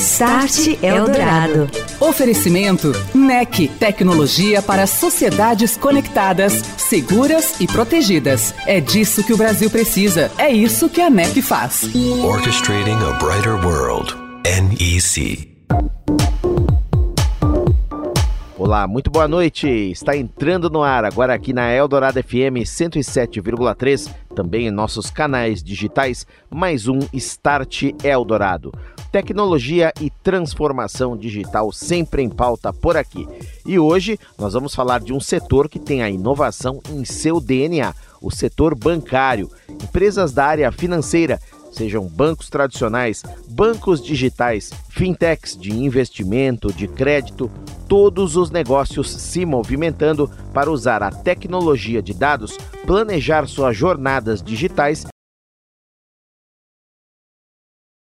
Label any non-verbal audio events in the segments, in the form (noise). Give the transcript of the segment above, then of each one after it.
Start Eldorado. Oferecimento NEC, tecnologia para sociedades conectadas, seguras e protegidas. É disso que o Brasil precisa. É isso que a NEC faz. Orchestrating a brighter world. NEC. Olá, muito boa noite. Está entrando no ar agora aqui na Eldorado FM 107,3, também em nossos canais digitais, mais um Start Eldorado. Tecnologia e transformação digital sempre em pauta por aqui. E hoje nós vamos falar de um setor que tem a inovação em seu DNA, o setor bancário. Empresas da área financeira sejam bancos tradicionais, bancos digitais, fintechs de investimento, de crédito, todos os negócios se movimentando para usar a tecnologia de dados, planejar suas jornadas digitais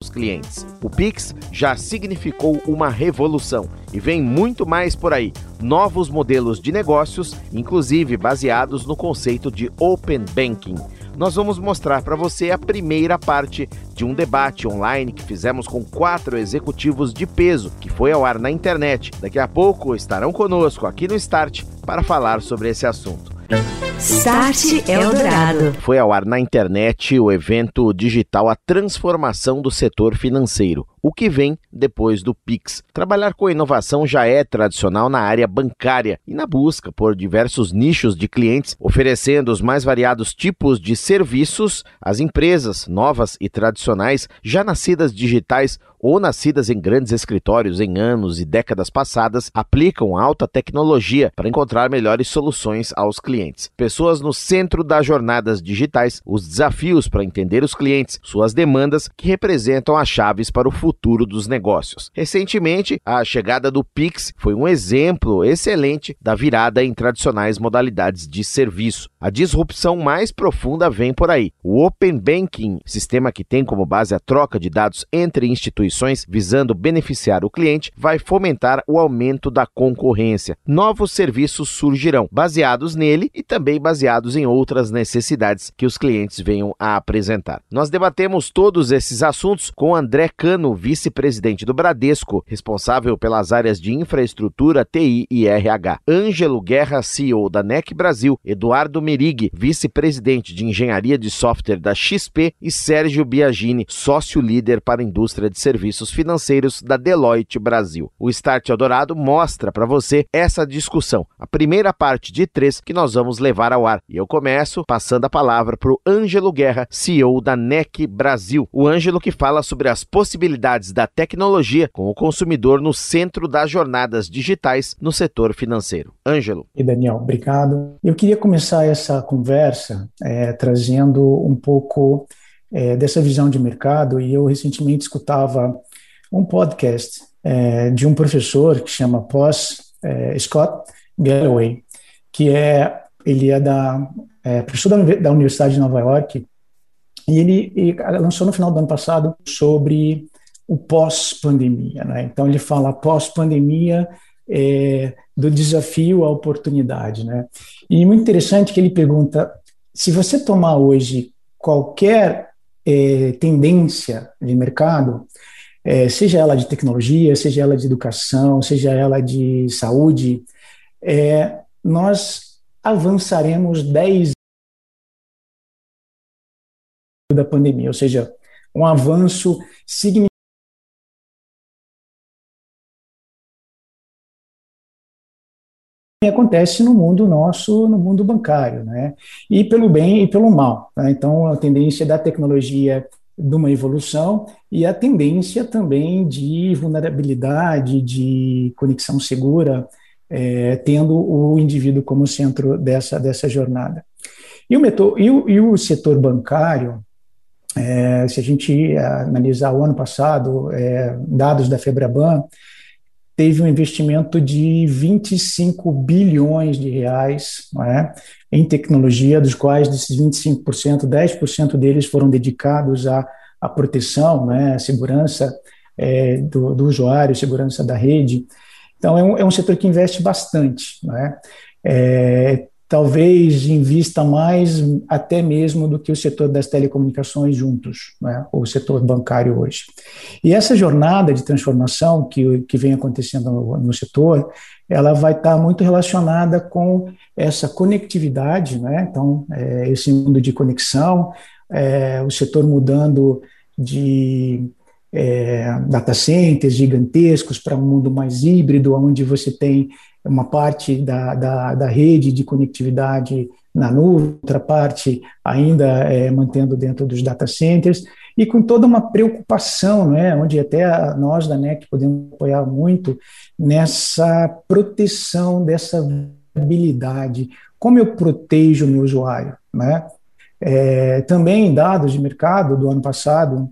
os clientes. O Pix já significou uma revolução e vem muito mais por aí. Novos modelos de negócios, inclusive baseados no conceito de Open Banking nós vamos mostrar para você a primeira parte de um debate online que fizemos com quatro executivos de peso, que foi ao ar na internet. Daqui a pouco estarão conosco aqui no Start para falar sobre esse assunto. Start Eldorado. Foi ao ar na internet o evento digital A Transformação do Setor Financeiro o que vem depois do Pix. Trabalhar com inovação já é tradicional na área bancária e na busca por diversos nichos de clientes, oferecendo os mais variados tipos de serviços às empresas novas e tradicionais, já nascidas digitais ou nascidas em grandes escritórios em anos e décadas passadas, aplicam alta tecnologia para encontrar melhores soluções aos clientes. Pessoas no centro das jornadas digitais, os desafios para entender os clientes, suas demandas, que representam as chaves para o futuro futuro dos negócios. Recentemente, a chegada do Pix foi um exemplo excelente da virada em tradicionais modalidades de serviço. A disrupção mais profunda vem por aí. O Open Banking, sistema que tem como base a troca de dados entre instituições visando beneficiar o cliente, vai fomentar o aumento da concorrência. Novos serviços surgirão, baseados nele e também baseados em outras necessidades que os clientes venham a apresentar. Nós debatemos todos esses assuntos com André Cano, vice-presidente do Bradesco, responsável pelas áreas de infraestrutura, TI e RH. Ângelo Guerra, CEO da NEC Brasil, Eduardo Merig, vice-presidente de engenharia de software da XP e Sérgio Biagini, sócio líder para a indústria de serviços financeiros da Deloitte Brasil. O Start Eldorado mostra para você essa discussão, a primeira parte de três que nós vamos levar ao ar. E eu começo passando a palavra para o Ângelo Guerra, CEO da NEC Brasil. O Ângelo que fala sobre as possibilidades possibilidades da tecnologia com o consumidor no centro das jornadas digitais no setor financeiro. Ângelo. E Daniel, obrigado. Eu queria começar essa conversa é, trazendo um pouco é, dessa visão de mercado e eu recentemente escutava um podcast é, de um professor que chama Pós é, Scott Galloway, que é ele é da é, professor da, da Universidade de Nova York e ele, ele, lançou no final do ano passado sobre o pós-pandemia. Né? Então, ele fala pós-pandemia é, do desafio à oportunidade. Né? E muito interessante que ele pergunta: se você tomar hoje qualquer é, tendência de mercado, é, seja ela de tecnologia, seja ela de educação, seja ela de saúde, é, nós avançaremos 10 da pandemia, ou seja, um avanço significativo acontece no mundo nosso, no mundo bancário, né? E pelo bem e pelo mal. Né? Então, a tendência da tecnologia de uma evolução e a tendência também de vulnerabilidade, de conexão segura, é, tendo o indivíduo como centro dessa, dessa jornada. E o, e o, e o setor bancário, é, se a gente analisar o ano passado, é, dados da Febraban, teve um investimento de 25 bilhões de reais é, em tecnologia, dos quais desses 25%, 10% deles foram dedicados a, a proteção, né, a segurança é, do, do, usuário, segurança da rede. Então, é um, é um setor que investe bastante. Né? É, talvez invista mais até mesmo do que o setor das telecomunicações juntos, né, o setor bancário hoje. E essa jornada de transformação que, que vem acontecendo no, no setor, ela vai estar muito relacionada com essa conectividade, né, então, é, esse mundo de conexão, é, o setor mudando de é, data centers gigantescos para um mundo mais híbrido, onde você tem uma parte da, da, da rede de conectividade na nuvem, outra parte ainda é, mantendo dentro dos data centers, e com toda uma preocupação, né, onde até nós da NEC podemos apoiar muito nessa proteção dessa habilidade, como eu protejo o meu usuário, né? É, também dados de mercado do ano passado,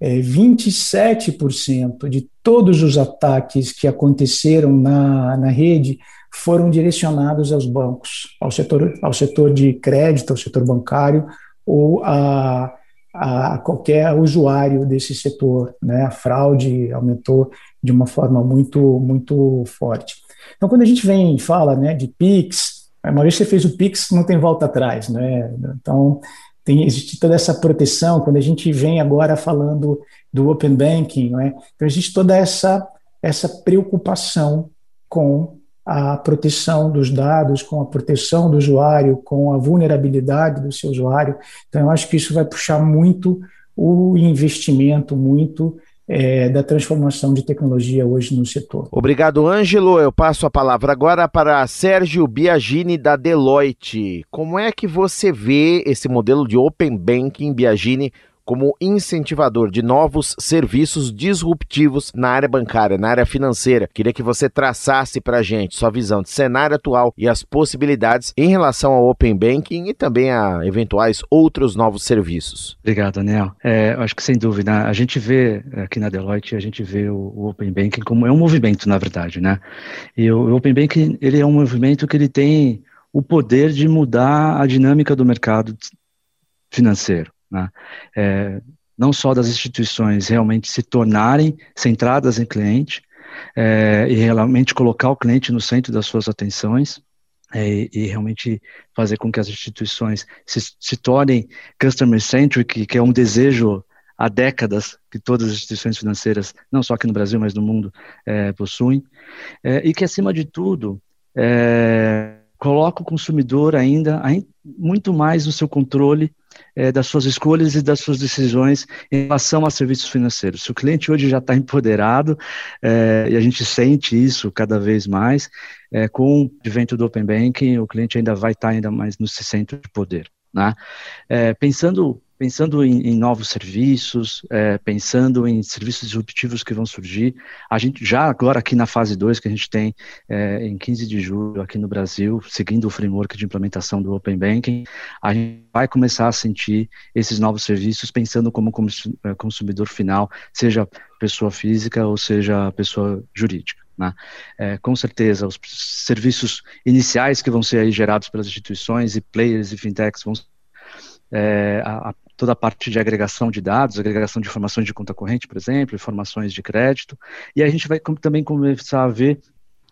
é, 27% de todos os ataques que aconteceram na, na rede foram direcionados aos bancos, ao setor, ao setor de crédito, ao setor bancário ou a, a qualquer usuário desse setor. Né? A fraude aumentou de uma forma muito, muito forte. Então, quando a gente vem e fala né, de PIX, uma vez que você fez o PIX, não tem volta atrás. Né? Então, tem, existe toda essa proteção, quando a gente vem agora falando do Open Banking, né? então existe toda essa, essa preocupação com a proteção dos dados, com a proteção do usuário, com a vulnerabilidade do seu usuário. Então, eu acho que isso vai puxar muito o investimento, muito é, da transformação de tecnologia hoje no setor. Obrigado, Ângelo. Eu passo a palavra agora para Sérgio Biagini, da Deloitte. Como é que você vê esse modelo de Open Banking, Biagini, como incentivador de novos serviços disruptivos na área bancária, na área financeira. Queria que você traçasse para a gente sua visão de cenário atual e as possibilidades em relação ao Open Banking e também a eventuais outros novos serviços. Obrigado, Daniel. É, acho que sem dúvida, a gente vê aqui na Deloitte, a gente vê o, Open Banking como é um movimento, na verdade, né? E o, o Open Banking, ele é um movimento que ele tem o poder de mudar a dinâmica do mercado financeiro. Né? É, não só das instituições realmente se tornarem centradas em cliente é, e realmente colocar o cliente no centro das suas atenções, é, e realmente fazer com que as instituições se, se tornem customer-centric, que é um desejo há décadas que todas as instituições financeiras, não só aqui no Brasil, mas no mundo, é, possuem, é, e que, acima de tudo, é, coloca o consumidor ainda, ainda muito mais no seu controle é, das suas escolhas e das suas decisões em relação a serviços financeiros. Se o cliente hoje já está empoderado, é, e a gente sente isso cada vez mais, é, com o advento do Open Banking, o cliente ainda vai estar tá ainda mais no centro de poder. Né? É, pensando pensando em, em novos serviços, é, pensando em serviços disruptivos que vão surgir. A gente já agora aqui na fase 2, que a gente tem é, em 15 de julho aqui no Brasil, seguindo o framework de implementação do Open Banking, a gente vai começar a sentir esses novos serviços pensando como é, consumidor final, seja pessoa física ou seja pessoa jurídica. Né? É, com certeza, os serviços iniciais que vão ser gerados pelas instituições e players e fintechs vão é, a, toda a parte de agregação de dados, agregação de informações de conta corrente, por exemplo, informações de crédito, e a gente vai também começar a ver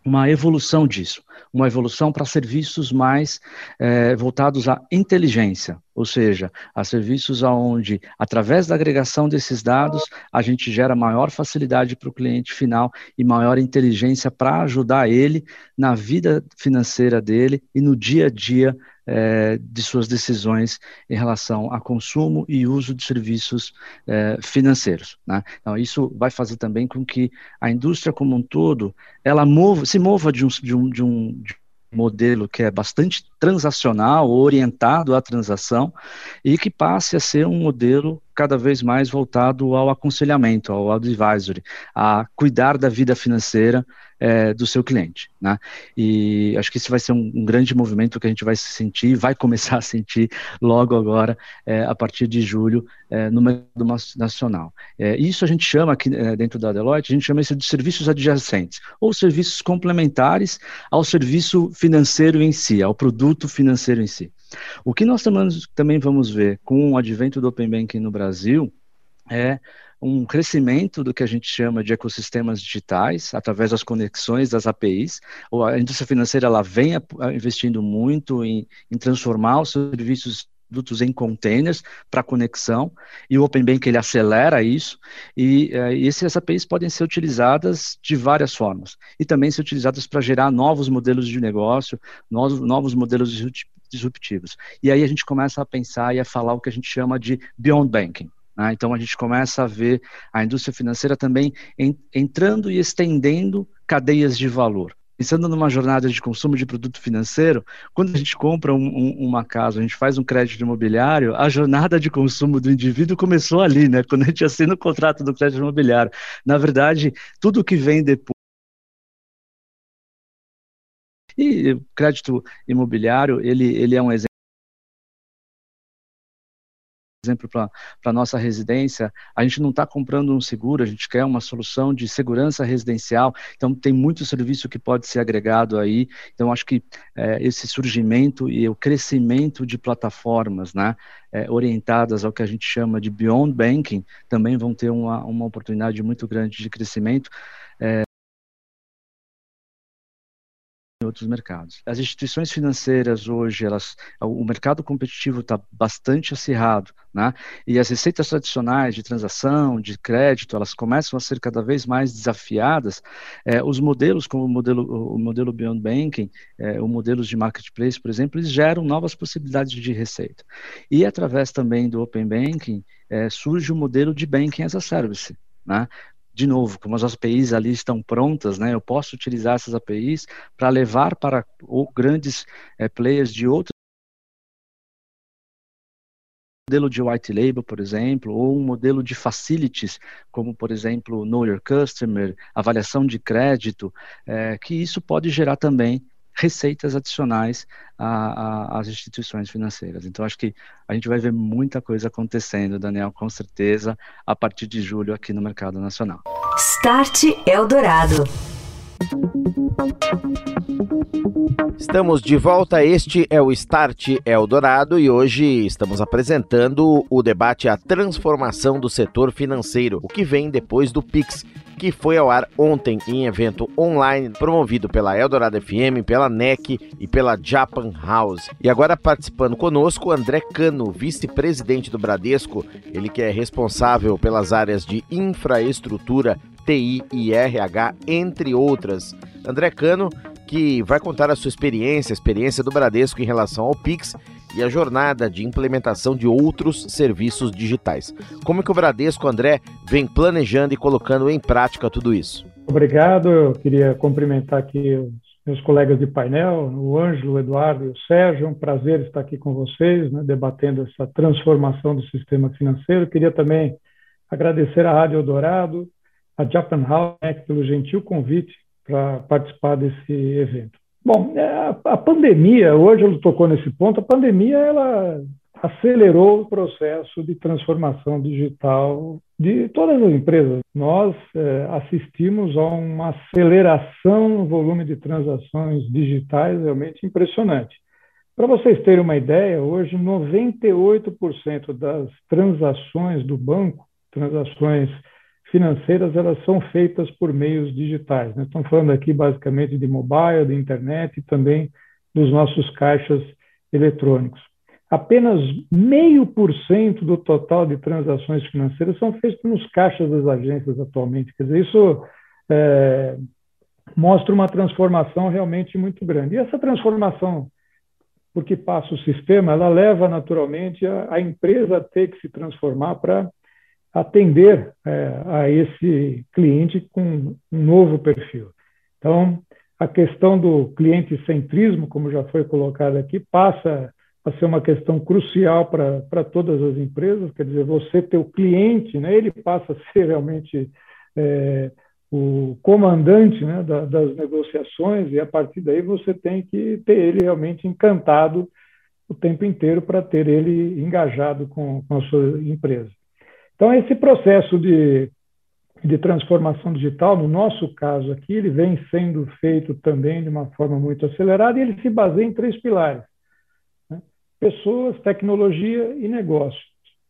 uma evolução disso, uma evolução para serviços mais é, voltados à inteligência, ou seja, a serviços onde, através da agregação desses dados, a gente gera maior facilidade para o cliente final e maior inteligência para ajudar ele na vida financeira dele e no dia a dia é, de suas decisões em relação a consumo e uso de serviços é, financeiros. Né? Então, isso vai fazer também com que a indústria como um todo ela mova, se mova de um, de um, de um, de modelo que é bastante transacional, orientado à transação, e que passe a ser um modelo cada vez mais voltado ao aconselhamento, ao advisory, a cuidar da vida financeira é, do seu cliente. Né? E acho que isso vai ser um, um, grande movimento que a gente vai sentir, vai começar a sentir logo agora, é, a partir de julho, é, no mercado nacional. É, isso a gente chama aqui é, dentro da Deloitte, a gente chama isso de serviços adjacentes, ou serviços complementares ao serviço financeiro em si, ao produto financeiro em si. O que nós também vamos ver com o advento do Open Banking no Brasil é um crescimento do que a gente chama de ecossistemas digitais através das conexões das APIs. A indústria financeira ela vem investindo muito em, em transformar os serviços produtos em containers para conexão e o Open Bank ele acelera isso e, uh, e essas APIs podem ser utilizadas de várias formas e também ser utilizadas para gerar novos modelos de negócio, novos, novos modelos disruptivos. E aí a gente começa a pensar e a falar o que a gente chama de Beyond Banking. Né? Então a gente começa a ver a indústria financeira também entrando e estendendo cadeias de valor pensando numa jornada de consumo de produto financeiro, quando a gente compra um, um, uma casa, a gente faz um crédito imobiliário, a jornada de consumo do indivíduo começou ali, né? Quando a gente assina o contrato do crédito imobiliário. Na verdade, tudo que vem depois e o crédito imobiliário, ele, ele é um exemplo exemplo, para a nossa residência, a gente não está comprando um seguro, a gente quer uma solução de segurança residencial, então tem muito serviço que pode ser agregado aí, então acho que é, esse surgimento e o crescimento de plataformas, né, é, orientadas ao que a gente chama de Beyond Banking, também vão ter uma, uma oportunidade muito grande de crescimento, outros mercados. As instituições financeiras hoje, elas, o mercado competitivo está bastante acirrado, né? E as receitas tradicionais de transação, de crédito, elas começam a ser cada vez mais desafiadas. É, os modelos, como o modelo, o modelo Beyond Banking, é, o modelos de marketplace, por exemplo, eles geram novas possibilidades de receita. E através também do Open Banking é, surge o modelo de Banking as a Service, né? De novo, como as APIs ali estão prontas, né, eu posso utilizar essas APIs para levar para ou, grandes é, players de outros modelo de white label, por exemplo, ou um modelo de facilities, como, por exemplo, Know Your Customer, avaliação de crédito, é, que isso pode gerar também receitas adicionais às instituições financeiras. Então, acho que a gente vai ver muita coisa acontecendo, Daniel, com certeza, a partir de julho aqui no mercado nacional. Start Eldorado. Estamos de volta. Este é o Start Eldorado e hoje estamos apresentando o debate A Transformação do Setor Financeiro, o que vem depois do Pix que foi ao ar ontem em evento online promovido pela Eldorado FM, pela NEC e pela Japan House. E agora participando conosco, André Cano, vice-presidente do Bradesco, ele que é responsável pelas áreas de infraestrutura, TI e RH, entre outras. André Cano, que vai contar a sua experiência, a experiência do Bradesco em relação ao Pix e a jornada de implementação de outros serviços digitais. Como que o Bradesco, André, vem planejando e colocando em prática tudo isso? Obrigado, eu queria cumprimentar aqui os meus colegas de painel, o Ângelo, o Eduardo e o Sérgio, é um prazer estar aqui com vocês, né, debatendo essa transformação do sistema financeiro. Queria também agradecer à Rádio Eldorado, a Japan House, né, pelo gentil convite para participar desse evento. Bom, é, a, pandemia, hoje ele tocou nesse ponto, a pandemia ela acelerou o processo de transformação digital de todas as empresas. Nós é, assistimos a uma aceleração no volume de transações digitais realmente impressionante. Para vocês terem uma ideia, hoje 98% das transações do banco, transações financeiras elas são feitas por meios digitais. Né? Estamos falando aqui basicamente de mobile, de internet e também dos nossos caixas eletrônicos. Apenas meio por cento do total de transações financeiras são feitas nos caixas das agências atualmente. Quer dizer, isso é, mostra uma transformação realmente muito grande. E essa transformação, porque passa o sistema, ela leva naturalmente a, a empresa a ter que se transformar para atender é, a esse cliente com um novo perfil. Então, a questão do cliente centrismo, como já foi colocado aqui, passa a ser uma questão crucial para todas as empresas, quer dizer, você ter o cliente, né, ele passa a ser realmente é, o comandante né, da, das negociações, e a partir daí você tem que ter ele realmente encantado o tempo inteiro para ter ele engajado com, com a sua empresa. Então, esse processo de, de transformação digital, no nosso caso aqui, ele vem sendo feito também de uma forma muito acelerada e ele se baseia em três pilares: né? pessoas, tecnologia e negócio.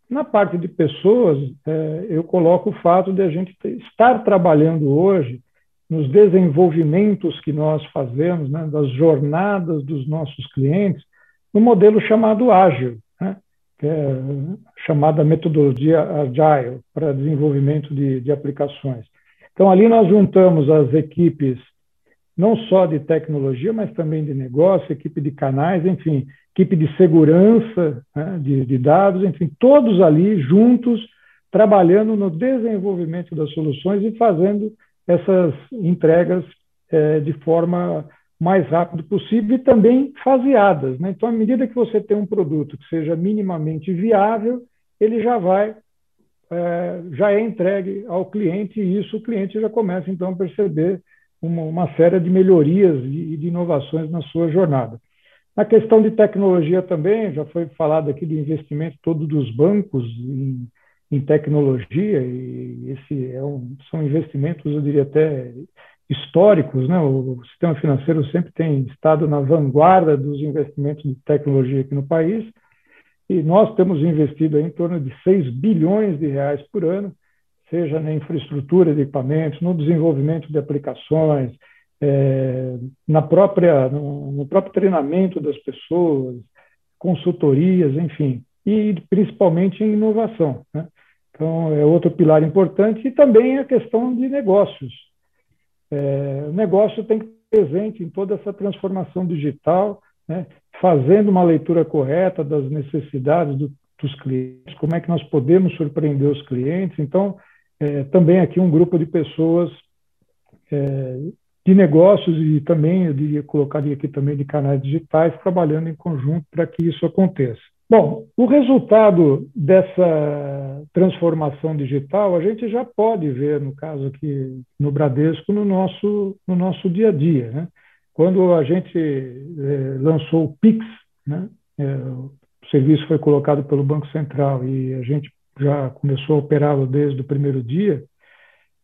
Na parte de pessoas, é, eu coloco o fato de a gente estar trabalhando hoje nos desenvolvimentos que nós fazemos, né, das jornadas dos nossos clientes, no modelo chamado ágil, que é chamada metodologia agile para desenvolvimento de, de aplicações. Então, ali nós juntamos as equipes não só de tecnologia, mas também de negócio, equipe de canais, enfim, equipe de segurança né, de, de, dados, enfim, todos ali juntos, trabalhando no desenvolvimento das soluções e fazendo essas entregas é, de forma mais rápida possível e também faseadas. Né? Então, à medida que você tem um produto que seja minimamente viável, ele já vai é, já é entregue ao cliente e isso o cliente já começa então a perceber uma, uma série de melhorias e de inovações na sua jornada. Na questão de tecnologia também, já foi falado aqui do investimento todo dos bancos em, em tecnologia, e esse é um, são investimentos, eu diria até históricos, né? O sistema financeiro sempre tem estado na vanguarda dos investimentos de tecnologia aqui no país, e nós temos investido em torno de 6 bilhões de reais por ano, seja na infraestrutura de equipamentos, no desenvolvimento de aplicações, é, na própria, no, no, próprio treinamento das pessoas, consultorias, enfim, e principalmente em inovação. Né? Então, é outro pilar importante, e também a questão de negócios. É, o negócio tem que estar presente em toda essa transformação digital, né? fazendo uma leitura correta das necessidades do, dos clientes, como é que nós podemos surpreender os clientes. Então, é, também aqui um grupo de pessoas é, de negócios e também, eu diria, colocaria aqui também de canais digitais, trabalhando em conjunto para que isso aconteça. Bom, o resultado dessa transformação digital a gente já pode ver, no caso aqui no Bradesco, no nosso, no nosso dia a dia. Né? Quando a gente é, lançou o PIX, né? É, o serviço foi colocado pelo Banco Central e a gente já começou a operá-lo desde o primeiro dia,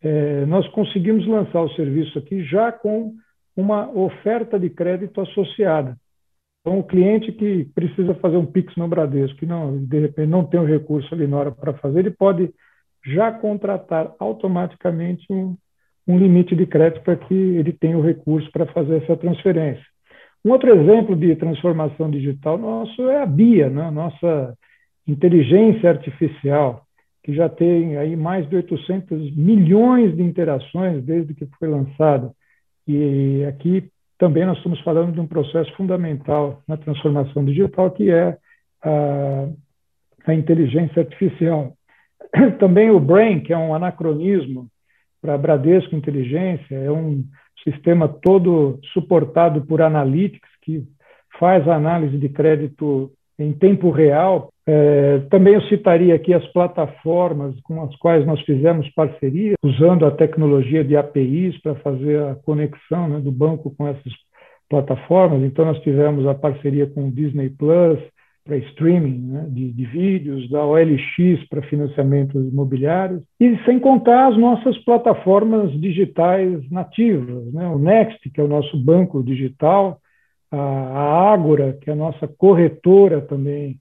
é, nós conseguimos lançar o serviço aqui já com uma oferta de crédito associada. Então, o cliente que precisa fazer um Pix no Bradesco, que não, de repente não tem o recurso ali na hora para fazer, ele pode já contratar automaticamente um, um limite de crédito para que ele tenha o recurso para fazer essa transferência. Um outro exemplo de transformação digital nosso é a BIA, né? nossa inteligência artificial, que já tem aí mais de 800 milhões de interações desde que foi lançada. E aqui também nós estamos falando de um processo fundamental na transformação digital, que é a, a inteligência artificial. (clears throat) Também o BRAIN, que é um anacronismo para Bradesco Inteligência, é um sistema todo suportado por Analytics, que faz a análise de crédito em tempo real. É, também eu citaria aqui as plataformas com as quais nós fizemos parceria, usando a tecnologia de APIs para fazer a conexão né, do banco com essas plataformas. Então, nós tivemos a parceria com o Disney Plus para streaming né, de, de, vídeos, da OLX para financiamentos imobiliários, e sem contar as nossas plataformas digitais nativas, né, o Next, que é o nosso banco digital, a Ágora, que é a nossa corretora também,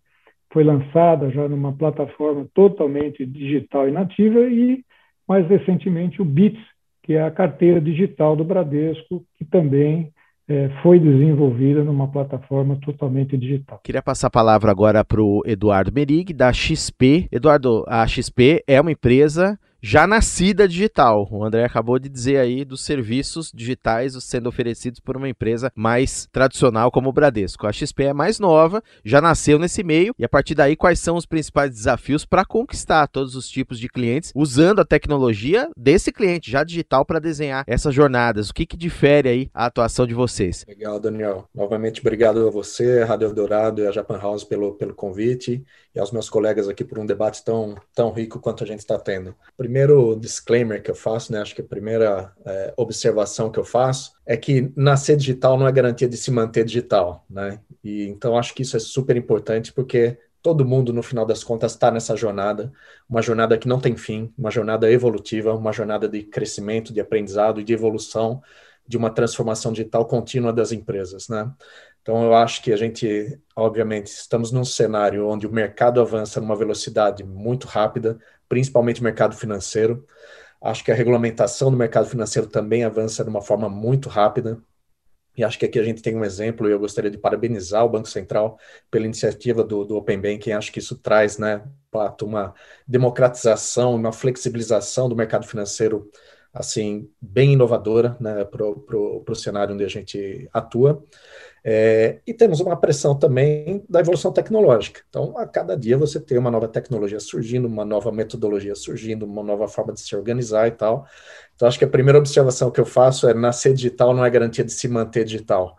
foi lançada já numa plataforma totalmente digital e nativa, e mais recentemente o BITS, que é a carteira digital do Bradesco, que também é, foi desenvolvida numa plataforma totalmente digital. Queria passar a palavra agora para o Eduardo Merig, da XP. Eduardo, a XP é uma empresa já nascida digital. O André acabou de dizer aí dos serviços digitais sendo oferecidos por uma empresa mais tradicional como o Bradesco. A XP é mais nova, já nasceu nesse meio e a partir daí quais são os principais desafios para conquistar todos os tipos de clientes usando a tecnologia desse cliente já digital para desenhar essas jornadas. O que, que difere aí a atuação de vocês? Legal, Daniel. Novamente obrigado a você, Rádio Eldorado e a Japan House pelo, pelo convite e aos meus colegas aqui por um debate tão, tão rico quanto a gente está tendo. Primeiro disclaimer que eu faço, né, acho que a primeira é, observação que eu faço é que nascer digital não é garantia de se manter digital, né? E então acho que isso é super importante porque todo mundo no final das contas está nessa jornada, uma jornada que não tem fim, uma jornada evolutiva, uma jornada de crescimento, de aprendizado e de evolução de uma transformação digital contínua das empresas, né? Então, eu acho que a gente, obviamente, estamos num cenário onde o mercado avança numa velocidade muito rápida, principalmente o mercado financeiro. Acho que a regulamentação do mercado financeiro também avança de uma forma muito rápida. E acho que aqui a gente tem um exemplo, e eu gostaria de parabenizar o Banco Central pela iniciativa do, do Open Banking. Acho que isso traz, né, uma democratização, uma flexibilização do mercado financeiro assim bem inovadora né, para o cenário onde a gente atua. É, e temos uma pressão também da evolução tecnológica. Então, a cada dia você tem uma nova tecnologia surgindo, uma nova metodologia surgindo, uma nova forma de se organizar e tal. Então, acho que a primeira observação que eu faço é nascer digital não é garantia de se manter digital.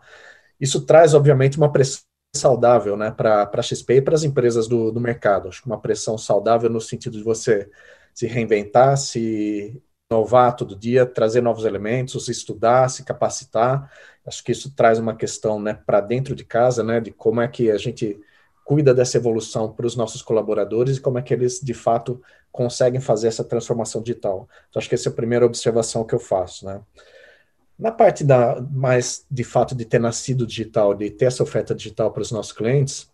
Isso traz, obviamente, uma pressão saudável né, para a XP e para as empresas do, do mercado. Acho que uma pressão saudável no sentido de você se reinventar, se inovar todo dia, trazer novos elementos, estudar, se capacitar. Acho que isso traz uma questão né, para dentro de casa, né, de como é que a gente cuida dessa evolução para os nossos colaboradores e como é que eles, de fato, conseguem fazer essa transformação digital. Então, acho que essa é a primeira observação que eu faço. Né? Na parte da mais, de fato, de ter nascido digital, de ter essa oferta digital para os nossos clientes,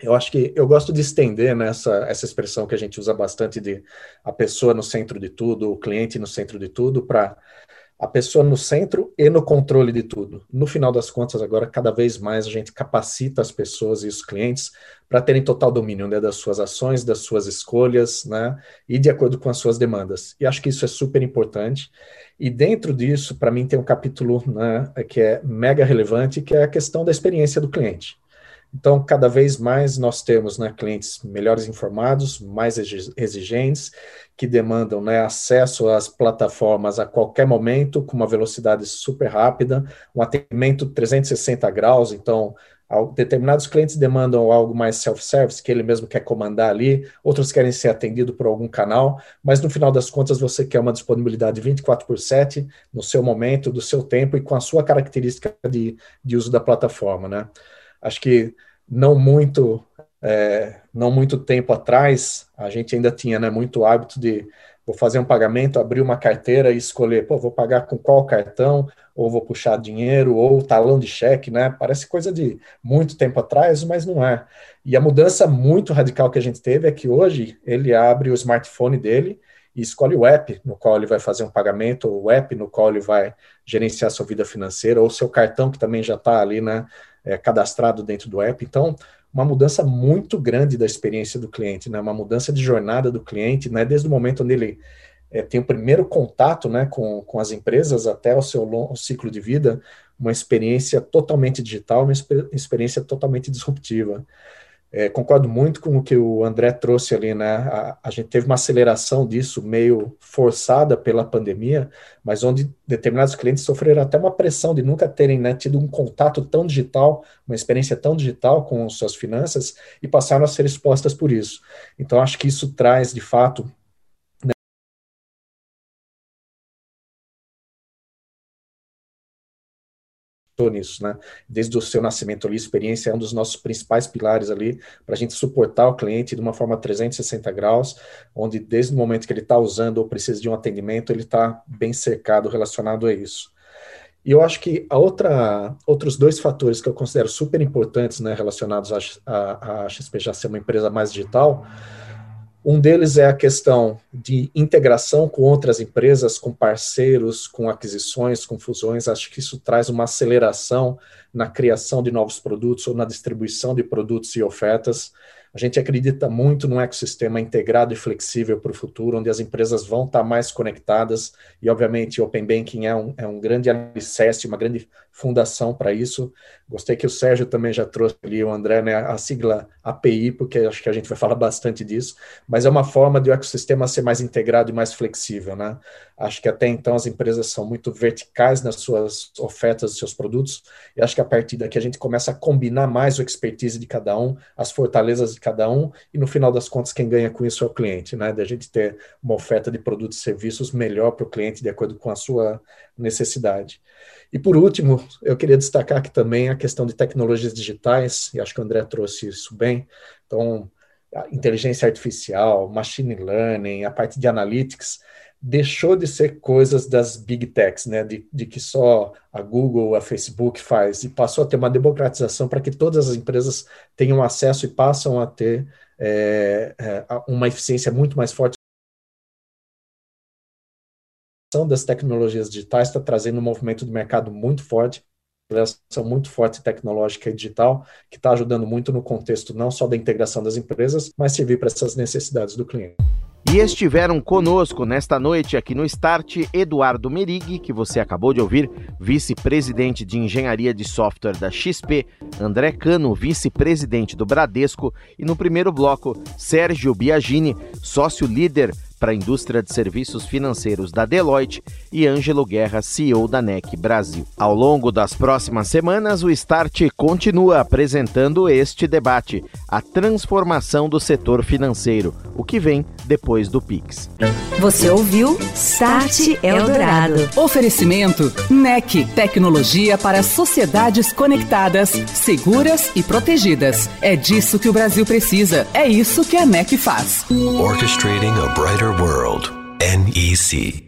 eu acho que eu gosto de estender né, essa expressão que a gente usa bastante de a pessoa no centro de tudo, o cliente no centro de tudo, para a pessoa no centro e no controle de tudo. No final das contas, agora, cada vez mais a gente capacita as pessoas e os clientes para terem total domínio né, das suas ações, das suas escolhas, né, e de acordo com as suas demandas. E acho que isso é super importante. E dentro disso, para mim, tem um capítulo né, que é mega relevante, que é a questão da experiência do cliente. Então, cada vez mais nós temos né, clientes melhores informados, mais exigentes, que demandam né, acesso às plataformas a qualquer momento, com uma velocidade super rápida, um atendimento 360 graus. Então, determinados clientes demandam algo mais self-service, que ele mesmo quer comandar ali, outros querem ser atendido por algum canal, mas no final das contas você quer uma disponibilidade 24 por 7 no seu momento, do seu tempo e com a sua característica de, de uso da plataforma, né? Acho que não muito é, não muito tempo atrás, a gente ainda tinha né, muito hábito de vou fazer um pagamento, abrir uma carteira e escolher, pô, vou pagar com qual cartão, ou vou puxar dinheiro, ou talão de cheque, né? Parece coisa de muito tempo atrás, mas não é. E a mudança muito radical que a gente teve é que hoje ele abre o smartphone dele e escolhe o app no qual ele vai fazer um pagamento, ou o app no qual ele vai gerenciar sua vida financeira, ou seu cartão que também já está ali, né? É, cadastrado dentro do app. Então, uma mudança muito grande da experiência do cliente, né? uma mudança de jornada do cliente, né? desde o momento onde ele é, tem o primeiro contato né, com, com as empresas até o seu ciclo de vida, uma experiência totalmente digital, uma experiência totalmente disruptiva. É, concordo muito com o que o André trouxe ali, né? A, a, gente teve uma aceleração disso meio forçada pela pandemia, mas onde determinados clientes sofreram até uma pressão de nunca terem né, tido um contato tão digital, uma experiência tão digital com suas finanças e passaram a ser expostas por isso. Então, acho que isso traz, de fato, nisso, né? Desde o seu nascimento ali, experiência é um dos nossos principais pilares ali para a gente suportar o cliente de uma forma 360 graus, onde desde o momento que ele está usando ou precisa de um atendimento, ele está bem cercado relacionado a isso. E eu acho que a outra, outros dois fatores que eu considero super importantes, né, relacionados a, a, a XP já ser uma empresa mais digital, um deles é a questão de integração com outras empresas, com parceiros, com aquisições, com fusões. Acho que isso traz uma aceleração na criação de novos produtos ou na distribuição de produtos e ofertas. A gente acredita muito num ecossistema integrado e flexível para o futuro, onde as empresas vão estar mais conectadas e, obviamente, Open Banking é um, é um grande alicerce, uma grande fundação para isso. Gostei que o Sérgio também já trouxe ali, o André, né, a sigla API, porque acho que a gente vai falar bastante disso, mas é uma forma de o ecossistema ser mais integrado e mais flexível. Né? Acho que até então as empresas são muito verticais nas suas ofertas, seus produtos, e acho que a partir daqui a gente começa a combinar mais o expertise de cada um, as fortalezas de cada um, e no final das contas quem ganha com isso é o cliente, né? Da gente ter uma oferta de produtos e serviços melhor para o cliente de acordo com a sua necessidade. E por último, eu queria destacar aqui também a questão de tecnologias digitais, e acho que o André trouxe isso bem. Então, inteligência artificial, machine learning, a parte de analytics, deixou de ser coisas das big techs, né, de, de que só a Google, a Facebook faz, e passou a ter uma democratização para que todas as empresas tenham acesso e passam a ter é, é, uma eficiência muito mais forte. Das tecnologias digitais está trazendo um movimento de mercado muito forte, aceleração muito forte tecnológica e digital, que está ajudando muito no contexto não só da integração das empresas, mas servir para essas necessidades do cliente. E estiveram conosco nesta noite aqui no Start Eduardo Merig, que você acabou de ouvir, vice-presidente de engenharia de software da XP, André Cano, vice-presidente do Bradesco, e no primeiro bloco, Sérgio Biagini, sócio líder para a indústria de serviços financeiros da Deloitte e Ângelo Guerra, CEO da NEC Brasil. Ao longo das próximas semanas, o Start continua apresentando este debate, a transformação do setor financeiro, o que vem depois do Pix. Você ouviu Start Eldorado. Oferecimento NEC, tecnologia para sociedades conectadas, seguras e protegidas. É disso que o Brasil precisa. É isso que a NEC faz. Orchestrating a brighter world. NEC.